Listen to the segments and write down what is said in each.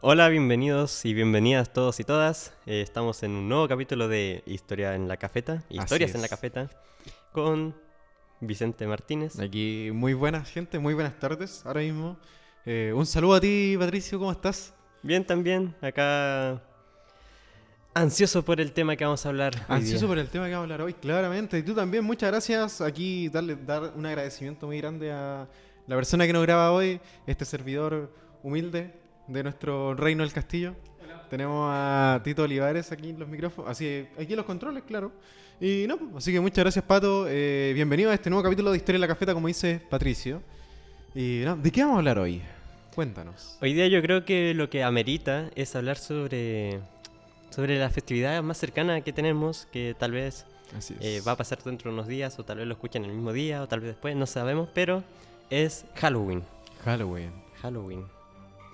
Hola, bienvenidos y bienvenidas todos y todas. Eh, estamos en un nuevo capítulo de Historia en la Cafeta, Historias en la. Cafeta, con Vicente Martínez. Aquí, muy buenas gente, muy buenas tardes ahora mismo. Eh, un saludo a ti, Patricio, ¿cómo estás? Bien también, acá ansioso por el tema que vamos a hablar. Ansioso por el tema que vamos a hablar hoy, claramente. Y tú también, muchas gracias. Aquí darle dar un agradecimiento muy grande a la persona que nos graba hoy, este servidor humilde de nuestro reino del castillo. Tenemos a Tito Olivares aquí en los micrófonos, así aquí en los controles, claro. Y no, pues, así que muchas gracias, Pato. Eh, bienvenido a este nuevo capítulo de Historia en la Cafeta, como dice Patricio. Y no, ¿de qué vamos a hablar hoy? Cuéntanos. Hoy día yo creo que lo que amerita es hablar sobre, sobre la festividad más cercana que tenemos, que tal vez eh, va a pasar dentro de unos días, o tal vez lo escuchen el mismo día, o tal vez después, no sabemos, pero es Halloween. Halloween. Halloween.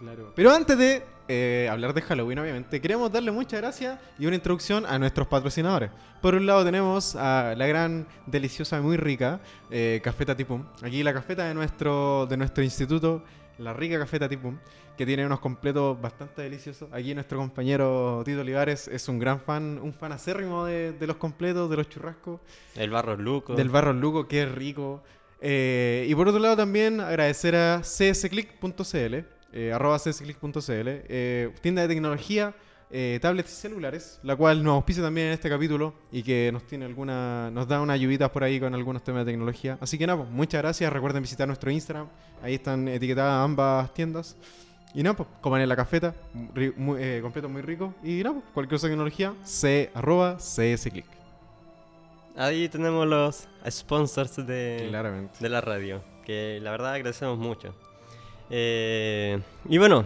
Claro. Pero antes de eh, hablar de Halloween, obviamente, queremos darle muchas gracias y una introducción a nuestros patrocinadores. Por un lado tenemos a la gran, deliciosa y muy rica eh, Cafeta Tipum. Aquí la cafeta de nuestro, de nuestro instituto, la rica Cafeta Tipum, que tiene unos completos bastante deliciosos. Aquí nuestro compañero Tito Olivares es un gran fan, un fan acérrimo de, de los completos, de los churrascos. El barro luco. Del barro Luco, que rico. Eh, y por otro lado también agradecer a csclick.cl, eh, arroba csclick.cl, eh, tienda de tecnología, eh, tablets y celulares, la cual nos auspicia también en este capítulo y que nos tiene alguna, nos da unas ayuditas por ahí con algunos temas de tecnología. Así que nada, pues, muchas gracias. Recuerden visitar nuestro Instagram, ahí están etiquetadas ambas tiendas. Y nada, pues, coman en la cafeta, ri- muy, eh, completo muy rico. Y nada, pues, cualquier cosa de tecnología, c, arroba csclick. Ahí tenemos los sponsors de, Claramente. de la radio, que la verdad agradecemos mucho. Eh, y bueno,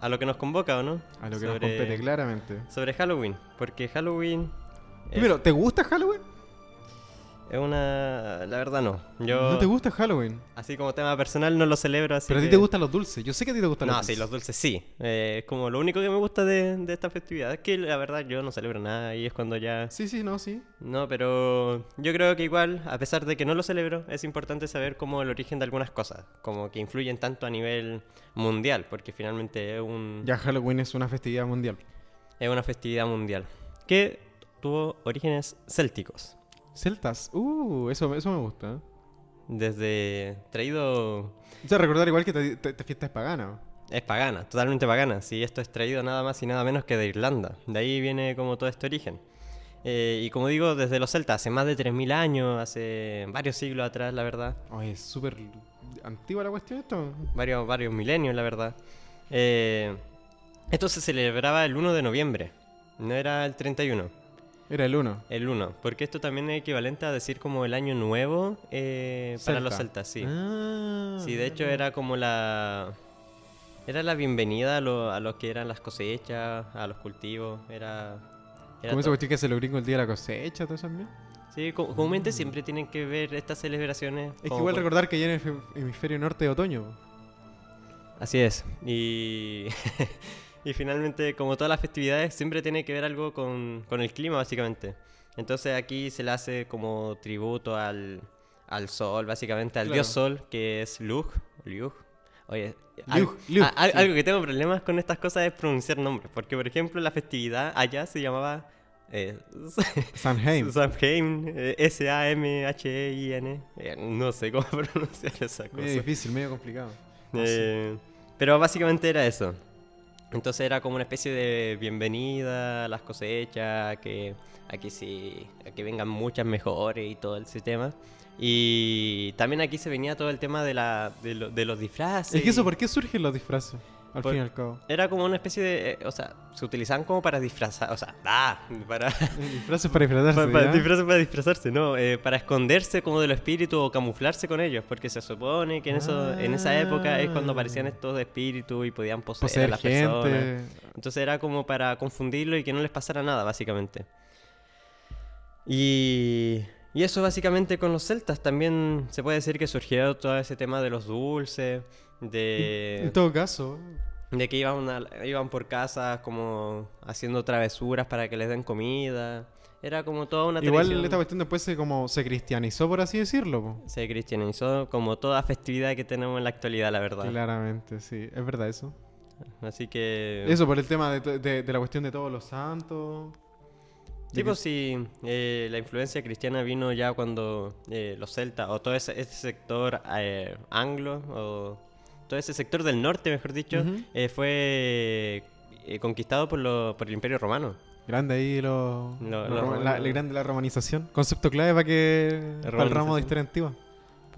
a lo que nos convoca, ¿o no? A lo que nos Sobre- compete, claramente. Sobre Halloween, porque Halloween es, Primero, ¿te gusta Halloween? Es una... La verdad no. Yo, ¿No te gusta Halloween? así como tema personal, no lo celebro así Pero a ti que- te gustan los dulces. Yo sé que a ti te gustan No, los sí, dulces. los dulces sí. Eh, es como lo único que me gusta de, de esta festividad. Es que la verdad yo no celebro nada y es cuando ya... Sí, sí, no, sí. No, pero yo creo que igual, a pesar de que no lo celebro, es importante saber cómo el origen de algunas cosas, como que influyen tanto a nivel mundial, porque finalmente es, un, Ya Halloween es una festividad mundial. es una festividad mundial, que tuvo orígenes célticos. Celtas. Uh, eso, eso me gusta. ¿eh? Desde traído... O sea, recordar igual que esta fiesta es pagana. Es pagana, totalmente pagana. Si esto es traído nada más y nada menos que de Irlanda. De ahí viene como todo este origen. Eh, y como digo, desde los celtas, hace más de 3.000 años, hace varios siglos atrás, la verdad. Oye, es súper antigua la cuestión esto. varios, varios milenios, la verdad. Eh, esto se celebraba el 1 de noviembre, no era el 31, Era el 1. el 1, porque esto también es equivalente a decir como el año nuevo eh, para los Celta. celtas, sí. Ah, Sí, de hecho era como la... Era la bienvenida a lo, a lo que eran las cosechas, a los cultivos, era... era esa todo. cuestión que hace los gringos el día de la cosecha, todo eso también. Sí, co- comúnmente siempre tienen que ver estas celebraciones. Es que igual recordar que ya en el hem- hemisferio norte de otoño. Así es. Y, y finalmente, como todas las festividades, siempre tiene que ver algo con, con el clima, básicamente. Entonces aquí se le hace como tributo al, al sol, básicamente, al Claro. dios sol, que es Lug. Lug. Oye, al- Lug, Lug, a- al- sí. algo que tengo problemas con estas cosas es pronunciar nombres. Porque, por ejemplo, la festividad allá se llamaba eh, Samhain. Samhain, eh, S-A-M-H-E-I-N. Eh, no sé cómo pronunciar esa cosa. Medio difícil, medio complicado. No sé. Eh, pero básicamente era eso. Entonces era como una especie de bienvenida a las cosechas, que aquí sí, a que vengan muchas mejores y todo ese tema. Y también aquí se venía todo el tema de, la, de, lo- de los disfraces. Es que eso, ¿por qué surgen los disfraces? Al fin y al cabo. Era como una especie de... eh, o sea, se utilizaban como para disfrazar... O sea, ah, para... Disfraces para disfrazarse. Para, para- ¿ya? disfraces para disfrazarse, ¿no? Eh, para esconderse como de los espíritus o camuflarse con ellos, porque se supone que en, eso, en esa época es cuando aparecían Ah. estos espíritus y podían poseer, a Poseer las personas. gente. Entonces era como para confundirlo y que no les pasara nada, básicamente. Y, y eso básicamente con los celtas. También se puede decir que surgió todo ese tema de los dulces, En de, todo caso, de que iban, a- iban por casas como haciendo travesuras para que les den comida. Era como toda una igual tradición. esta cuestión después se como se cristianizó, por así decirlo. po. Se cristianizó como toda festividad que tenemos en la actualidad, la verdad. Claramente, sí. Es verdad eso. Así que... Eso por el tema de, de- de la cuestión de todos los santos. Sí, pues sí, eh, la influencia cristiana vino ya cuando eh, los celtas, o todo ese, ese sector eh, anglo, o todo ese sector del norte, mejor dicho, eh, fue eh, conquistado por, lo- por el Imperio Romano. Grande ahí lo, Lo- lo la, la grande la romanización. Concepto clave para que para el ramo de historia antigua.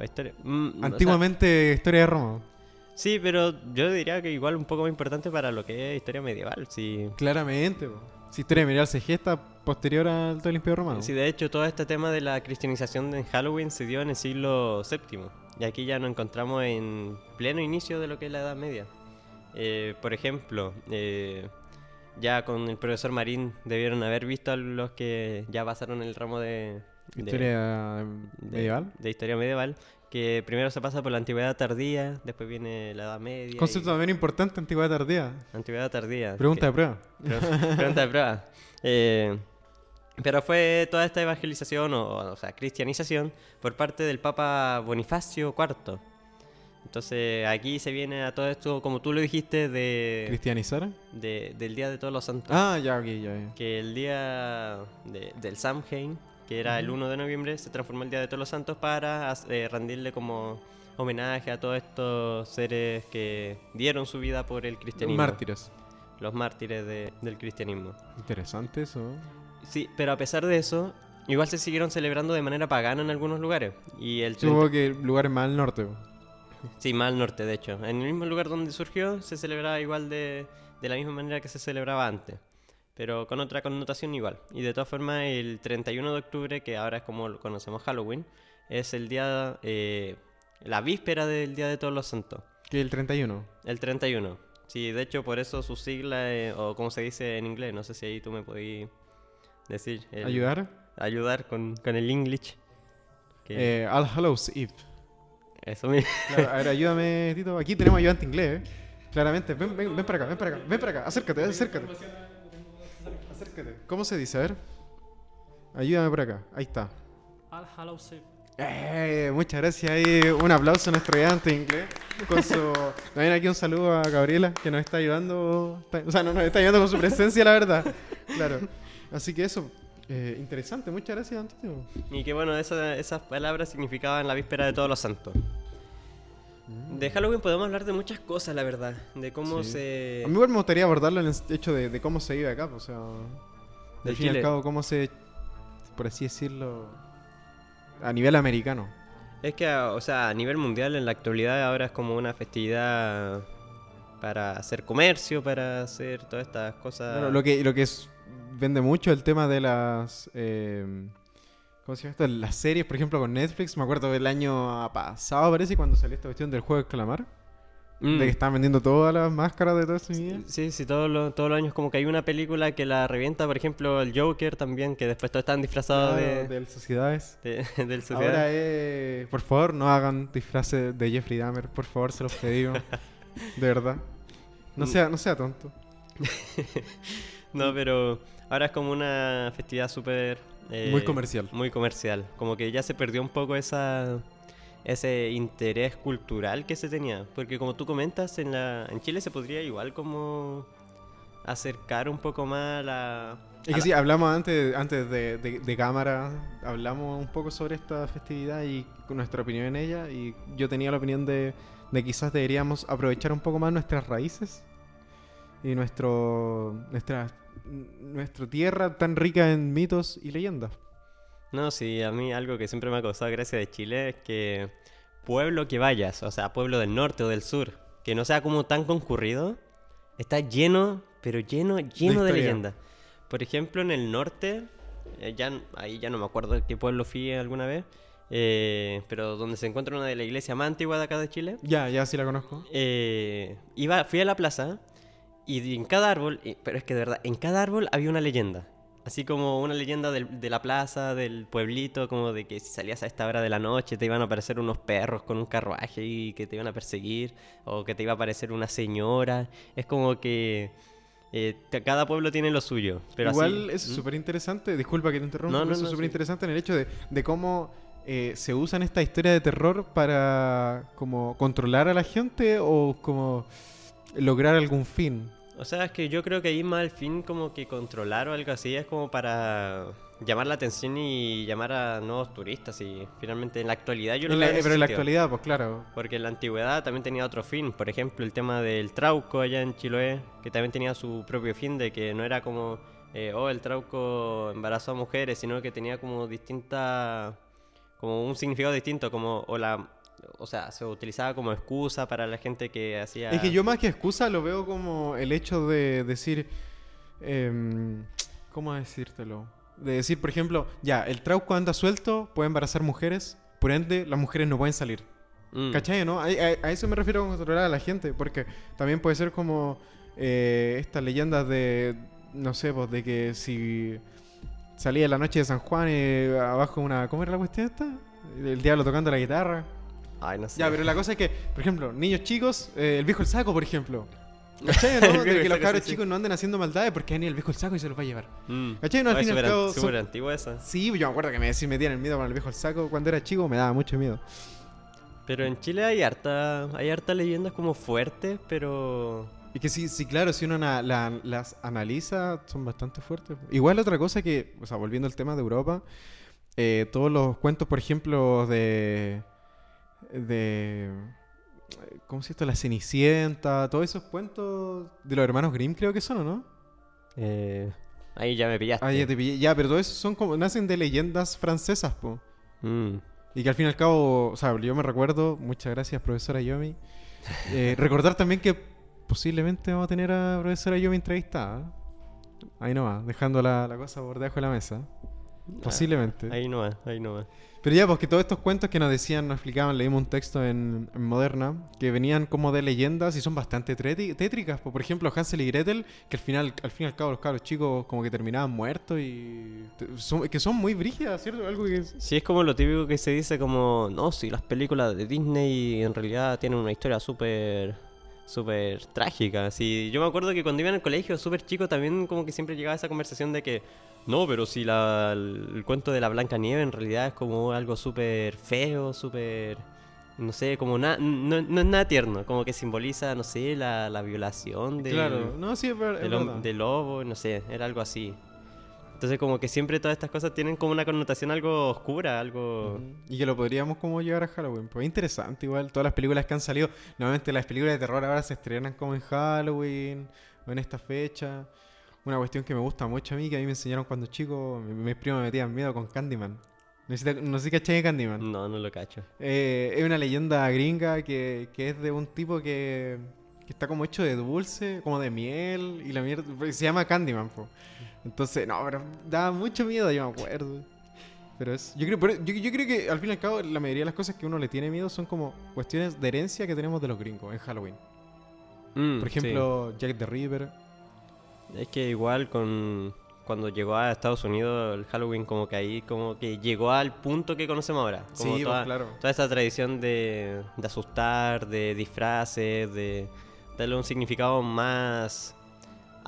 Historia- mm, o sea, Antiguamente historia de Roma. sí, pero yo diría que igual un poco más importante para lo que es historia medieval. Sí, Claramente. po. Si historia medieval se gesta posterior al todo el Imperio Romano. Sí, de hecho, todo este tema de la cristianización en Halloween se dio en el siglo VII. Y aquí ya nos encontramos en pleno inicio de lo que es la Edad Media. Eh, por ejemplo, eh, ya con el profesor Marín debieron haber visto a los que ya pasaron el ramo de, de- Historia de- medieval. de historia medieval. Que primero se pasa por la antigüedad tardía, después viene la Edad Media. Concepto y- también importante, antigüedad tardía. Antigüedad tardía. Pregunta que- de prueba. Pre- Pregunta de prueba. Eh, pero fue toda esta evangelización, o, o sea, cristianización, por parte del Papa Bonifacio IV. Entonces aquí se viene a todo esto, como tú lo dijiste, de, ¿Cristianizar? de- del Día de Todos los Santos. Ah, ya, ok, ya. ya. Que el día de- del Samhain, que era el Ujú. 1 de noviembre, se transformó el Día de Todos los Santos para eh, rendirle como homenaje a todos estos seres que dieron su vida por el Los cristianismo. mártires. Los mártires de- del cristianismo. Interesante eso. Sí, pero a pesar de eso, igual se siguieron celebrando de manera pagana en algunos lugares. Y el 30 Supongo que lugares más al norte. Sí, más al norte, de hecho. En el mismo lugar donde surgió, se celebraba igual de, de la misma manera que se celebraba antes. Pero con otra connotación igual. Y de todas formas, el 31 de octubre, que ahora es como lo conocemos Halloween, es el día, eh, la víspera del Día de Todos los Santos. Que el 31. El 31. Sí, de hecho, por eso su sigla, eh, o como se dice en inglés, no sé si ahí tú me podías decir. el- ¿Ayudar? ayudar con, con el English. Que Eh, All Hallows Eve. Eso mismo. Claro, a ver, ayúdame, Tito. Aquí tenemos ayudante inglés, ¿eh? Claramente. Ven, ven, ven para acá, ven para acá, ven para acá. Acércate, acércate. ¿Cómo se dice? A ver. Ayúdame por acá. Ahí está. Eve. Eh, muchas gracias. Ahí un aplauso a nuestro ayudante inglés. Con su... También aquí un saludo a Gabriela, que nos está ayudando. O sea, no nos está ayudando con su presencia, la verdad. Claro. Así que eso. eh, interesante. Muchas gracias, Antonio. Y que bueno, esa- esas palabras significaban la víspera de todos los santos. De Halloween podemos hablar de muchas cosas, la verdad. De cómo Sí. se... A mí igual me gustaría abordarlo en el hecho de, de cómo se vive acá, pues, o sea, De al fin y al cabo, cómo se, por así decirlo, a nivel americano. Es que, o sea, a nivel mundial en la actualidad ahora es como una festividad para hacer comercio, para hacer todas estas cosas. Bueno, lo que, lo que es- vende mucho el tema de las, eh, ¿cómo se llama esto? Las series, por ejemplo, con Netflix. Me acuerdo del año pasado, parece, cuando salió esta cuestión del juego de calamar, Mm. de que estaban vendiendo todas las máscaras de todo eso. y- Sí, sí, todos los, todos los años como que hay una película que la revienta, por ejemplo, el Joker también, que después todos están disfrazados Claro, de, de sociedades. de- del sociedad. Ahora, eh, por favor, no hagan disfraces de Jeffrey Dahmer, por favor, se los pedimos. de verdad. No sea, no sea tonto. No, pero ahora es como una festividad súper... eh, Muy comercial. Muy comercial. Como que ya se perdió un poco esa ese interés cultural que se tenía. Porque como tú comentas, en, la, en Chile se podría igual como acercar un poco más a la... Es a que la- sí, hablamos antes, antes de, de- de cámara, hablamos un poco sobre esta festividad y nuestra opinión en ella. Y yo tenía la opinión de, de quizás deberíamos aprovechar un poco más nuestras raíces y nuestro, nuestra, nuestra tierra tan rica en mitos y leyendas. No, sí, a mí algo que siempre me ha causado gracia de Chile es que pueblo que vayas, o sea, pueblo del norte o del sur, que no sea como tan concurrido, está lleno, pero lleno, lleno de, leyendas. Por ejemplo, en el norte, eh, ya, ahí ya no me acuerdo de qué pueblo fui alguna vez, eh, pero donde se encuentra una de la iglesia más antigua de acá de Chile, Ya, ya sí la conozco. eh, iba, fui a la plaza y en cada árbol, pero es que de verdad, en cada árbol había una leyenda. Así como una leyenda del- de la plaza, del pueblito, como de que si salías a esta hora de la noche te iban a aparecer unos perros con un carruaje y que te iban a perseguir, o que te iba a aparecer una señora. Es como que eh, ca- cada pueblo tiene lo suyo. Pero Igual así, es ¿Mm? súper interesante, disculpa que te interrumpa, No, pero no, eso no, es súper interesante en el hecho de, de cómo eh, se usan esta historia de terror para como controlar a la gente o como lograr algún fin. O sea, es que yo creo que ahí más al fin como que controlar o algo así es como para llamar la atención y llamar a nuevos turistas y finalmente en la actualidad yo lo veo ese pero en la actualidad, pues claro. Porque en la antigüedad también tenía otro fin, por ejemplo el tema del trauco allá en Chiloé, que también tenía su propio fin de que no era como, eh, oh, el trauco embarazó a mujeres, sino que tenía como distinta, como un significado distinto, como, o la, o sea, se utilizaba como excusa para la gente que hacía... Es que yo más que excusa lo veo como el hecho de decir... em, ¿Cómo decírtelo? De decir, por ejemplo, ya, el trauco anda suelto, puede embarazar mujeres, por ende las mujeres no pueden salir. Mm. ¿Cachai, no? A, a- a eso me refiero con controlar a la gente, porque también puede ser como eh, estas leyendas de, no sé, pues de que si salía la noche de San Juan eh, abajo una... ¿Cómo era la cuestión esta? El diablo tocando la guitarra. Ay, no sé. Ya, pero la cosa es que, por ejemplo, niños chicos, eh, el viejo el saco, por ejemplo. ¿Cachai, no? De que los cabros sí, chicos no anden haciendo maldades porque viene el viejo el saco y se los va a llevar. Mm. ¿Cachai? No, al Ay, fin y al an- son- esa. Sí, yo me acuerdo que me decía me el miedo con el viejo el saco cuando era chico, me daba mucho miedo. Pero en Chile hay harta, hay harta leyendas como fuertes, pero... Y que sí, sí, claro, si uno na- la- las analiza, son bastante fuertes. Igual otra cosa que, o sea, volviendo al tema de Europa, eh, todos los cuentos, por ejemplo, de... de ¿Cómo se esto? La Cenicienta, todos esos cuentos de los hermanos Grimm creo que son, ¿o no? eh, ahí ya me pillaste. Ah, ya te pillé. Ya, pero todos esos son como, nacen de leyendas francesas, po. Mm. Y que al fin y al cabo, o sea, yo me recuerdo, muchas gracias profesora Yomi, eh, recordar también que posiblemente vamos a tener a profesora Yomi entrevistada. Ahí nomás, dejando la, la cosa por debajo de la mesa. Posiblemente. Ahí no va, ahí no va. Pero ya, porque todos estos cuentos que nos decían, nos explicaban, leímos un texto en, en Moderna, que venían como de leyendas y son bastante tétricas. po. Por ejemplo, Hansel y Gretel, que al final, al fin y al cabo los cabros chicos como que terminaban muertos y... son- que son muy brígidas, ¿cierto? Algo que... Sí, es como lo típico que se dice como, no, si las películas de Disney en realidad tienen una historia súper, súper trágica. Sí, yo me acuerdo que cuando iba en el colegio súper chico también como que siempre llegaba esa conversación de que, no, pero si la, el, el cuento de la Blanca Nieve en realidad es como algo súper feo, súper, no sé, como na- no, no es nada tierno, como que simboliza, no sé, la, la violación del, Claro, no, sí, es, verdad. del lobo, no sé, era algo así. Entonces como que siempre todas estas cosas tienen como una connotación algo oscura, algo... Y que lo podríamos como llevar a Halloween. Pues interesante igual. Todas las películas que han salido. Normalmente las películas de terror ahora se estrenan como en Halloween o en esta fecha. Una cuestión que me gusta mucho a mí, que a mí me enseñaron cuando chico, mi- mis primos me metían miedo con Candyman. No sé, no sé si cachai de Candyman. No, no lo cacho. Eh, es una leyenda gringa que, que es de un tipo que, que está como hecho de dulce, como de miel, y la mierda. Se llama Candyman, po. Entonces, no, pero daba mucho miedo, yo me acuerdo. Pero es. Yo creo, pero yo, yo creo que al fin y al cabo, la mayoría de las cosas que uno le tiene miedo son como cuestiones de herencia que tenemos de los gringos en Halloween. Mm, Por ejemplo, Jack the Ripper. sí. Es que igual con... Cuando llegó a Estados Unidos el Halloween como que ahí como que llegó al punto que conocemos ahora. Como Sí, pues, toda, claro. toda esa tradición de, de asustar, de disfraces, de darle un significado más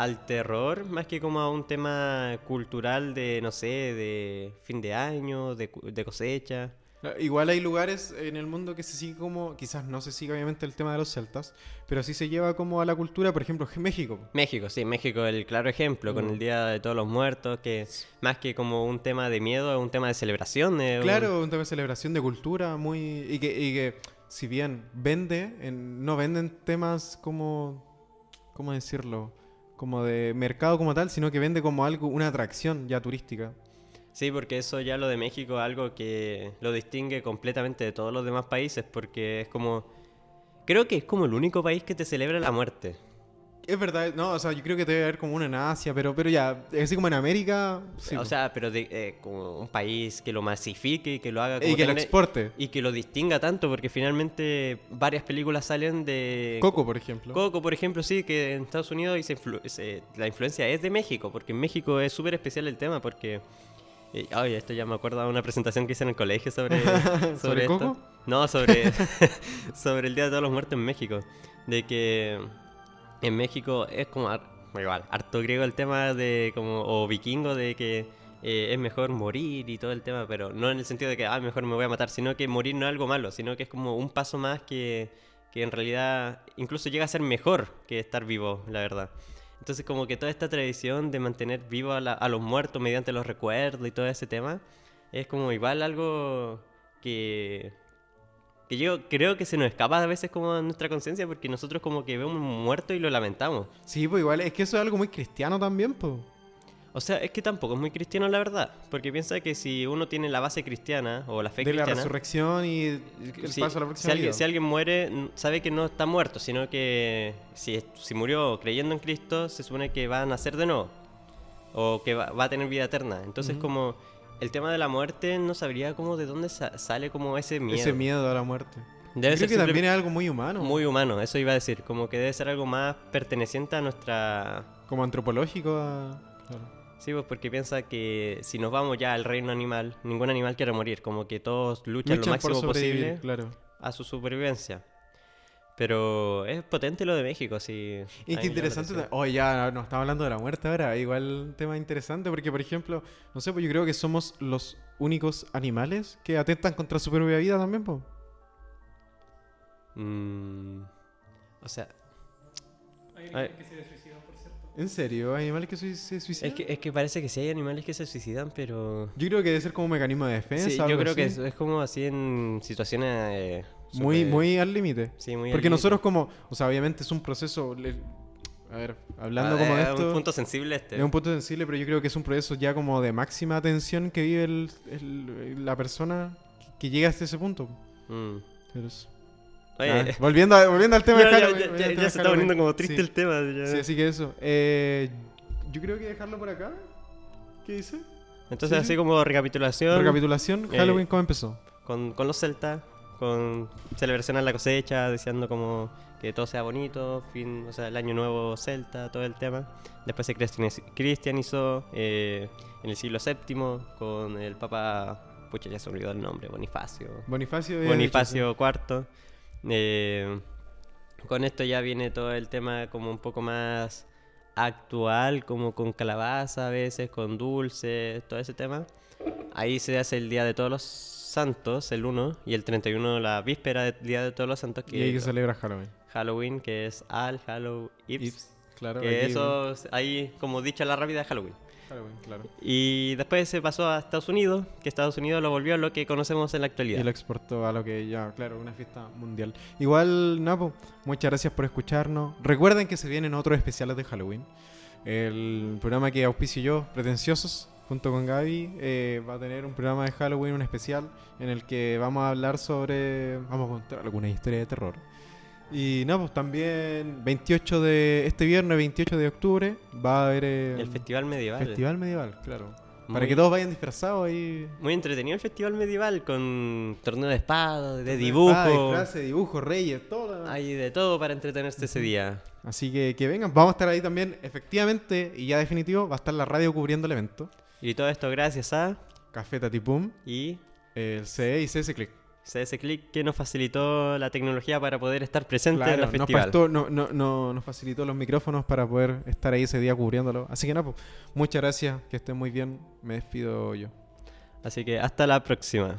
al terror, más que como a un tema cultural de, no sé, de fin de año, de, de cosecha. Ah, Igual hay lugares en el mundo que se sigue como, quizás no se sigue obviamente el tema de los celtas, pero sí se lleva como a la cultura, por ejemplo, México. México, sí, México el claro ejemplo, con Mm. el Día de Todos los Muertos, que más que como un tema de miedo, es un tema de celebración. un- Claro, un tema de celebración de cultura muy... Y que, y que si bien vende, en- no venden temas como... ¿Cómo decirlo? Como de mercado como tal, sino que vende como algo, una atracción ya turística. Sí, porque eso ya lo de México es algo que lo distingue completamente de todos los demás países, porque es como... Creo que es como el único país que te celebra la muerte. Es verdad, no, o sea, yo creo que debe haber como uno en Asia, pero, pero ya, así como en América, sí, o sea, pero de, eh, como un país que lo masifique y que lo haga como y que lo exporte. y que lo distinga tanto, porque finalmente varias películas salen de... Coco, por ejemplo. Coco, por ejemplo, sí, que en Estados Unidos y se influ- se- la influencia es de México, porque en México es súper especial el tema, porque... eh, Ay, esto ya me acuerdo de una presentación que hice en el colegio sobre, sobre, ¿Sobre esto. Coco? No, sobre, sobre el Día de Todos los Muertos en México. De que en México es como igual, harto griego el tema de como, o vikingo de que eh, es mejor morir y todo el tema, pero no en el sentido de que, ah, mejor me voy a matar, sino que morir no es algo malo, sino que es como un paso más que, que en realidad incluso llega a ser mejor que estar vivo, la verdad. Entonces como que toda esta tradición de mantener vivo a, a los muertos mediante los recuerdos y todo ese tema, es como igual algo que, que yo creo que se nos escapa a veces como nuestra conciencia porque nosotros como que vemos un muerto y lo lamentamos. Sí, pues igual, es que eso es algo muy cristiano también, pues. O sea, es que tampoco es muy cristiano la verdad, porque piensa que si uno tiene la base cristiana o la fe De la cristiana, resurrección y el paso a la si próxima alguien, vida. si alguien muere, sabe que no está muerto, sino que si, si murió creyendo en Cristo, se supone que va a nacer de nuevo. O que va, va a tener vida eterna. Entonces, como el tema de la muerte, no sabría como de dónde sa- sale como ese miedo. Ese miedo a la muerte. Debe ser que también es algo muy humano. muy humano, eso iba a decir. Como que debe ser algo más perteneciente a nuestra... Como antropológico. a- claro. Sí, pues porque piensa que si nos vamos ya al reino animal, ningún animal quiere morir. Como que todos luchan, Luchan lo máximo posible claro. a su supervivencia. Pero es potente lo de México, sí. Y qué interesante. Oh, ya no estamos hablando de la muerte ahora. Igual un tema interesante porque, por ejemplo, no sé, pues yo creo que somos los únicos animales que atentan contra su propia vida también, pues. Mm, o sea, Hay que se. ¿En serio? ¿Hay animales que se suicidan? es que, es que parece que sí hay animales que se suicidan, pero... Yo creo que debe ser como un mecanismo de defensa. Sí, yo creo que es, así. es como así en situaciones... eh, Muy, súper- muy al límite. Sí, muy al Porque límite. nosotros como, o sea, obviamente es un proceso, le- a ver, hablando Ah, como de es esto, un punto sensible este. es un punto sensible, pero yo creo que es un proceso ya como de máxima tensión que vive el- el- la persona que llega hasta ese punto. Mm. Pero es- Oye, Ah, volviendo, a- volviendo al tema ya, de Halloween, ya- ya- ya tema se está poniendo como triste Sí. el tema. Sí, así que eso. Eh, yo creo que dejarlo por acá. ¿Qué dice? Entonces, sí, así sí. como recapitulación, Recapitulación, eh, Halloween, ¿cómo empezó? con, con los celtas, con celebración a la cosecha, deseando como que todo sea bonito, fin, o sea, el año nuevo celta, todo el tema. Después se cristianiz- cristianizó eh, en el siglo VII con el papa, pucha, ya se olvidó el nombre, Bonifacio. Bonifacio. Bonifacio IV. Eh, con esto ya viene todo el tema como un poco más actual, como con calabaza a veces, con dulce, todo ese tema. Ahí se hace el Día de Todos los Santos, el 1, y el 31 la víspera del Día de Todos los Santos, sí. Y ahí que que celebra Halloween. Halloween, que es Al, Hallow, Ips. Ips, claro. que aquí- eso, ahí como dicha la rápida, Halloween. Halloween, claro. Y después se pasó a Estados Unidos, que Estados Unidos lo volvió a lo que conocemos en la actualidad. Y lo exportó a lo que ya, claro, una fiesta mundial. Igual, Napo, muchas gracias por escucharnos. Recuerden que se vienen otros especiales de Halloween. El programa que auspicio yo, Pretenciosos, junto con Gaby, eh, va a tener un programa de Halloween, un especial, en el que vamos a hablar sobre. Vamos a contar alguna historia de terror. Y no, pues también 28 de. Este viernes, 28 de octubre, va a haber. eh, El Festival Medieval. Festival medieval, claro. Para que todos vayan disfrazados ahí. Muy entretenido el festival medieval con torneo de espada, de Ah, dibujo. disfraces, dibujos, reyes, todo. Hay de todo para entretenerse ese día. Así que que vengan, vamos a estar ahí también. Efectivamente, y ya definitivo, va a estar la radio cubriendo el evento. Y todo esto gracias a Café Tatipum, y el CE y CS Click. CS Click que nos facilitó la tecnología para poder estar presente en Claro, el nos, festival. prestó- no- no- no- nos facilitó los micrófonos para poder estar ahí ese día cubriéndolo. Así que nada, pues, muchas gracias, que estén muy bien. Me despido yo. Así que hasta la próxima.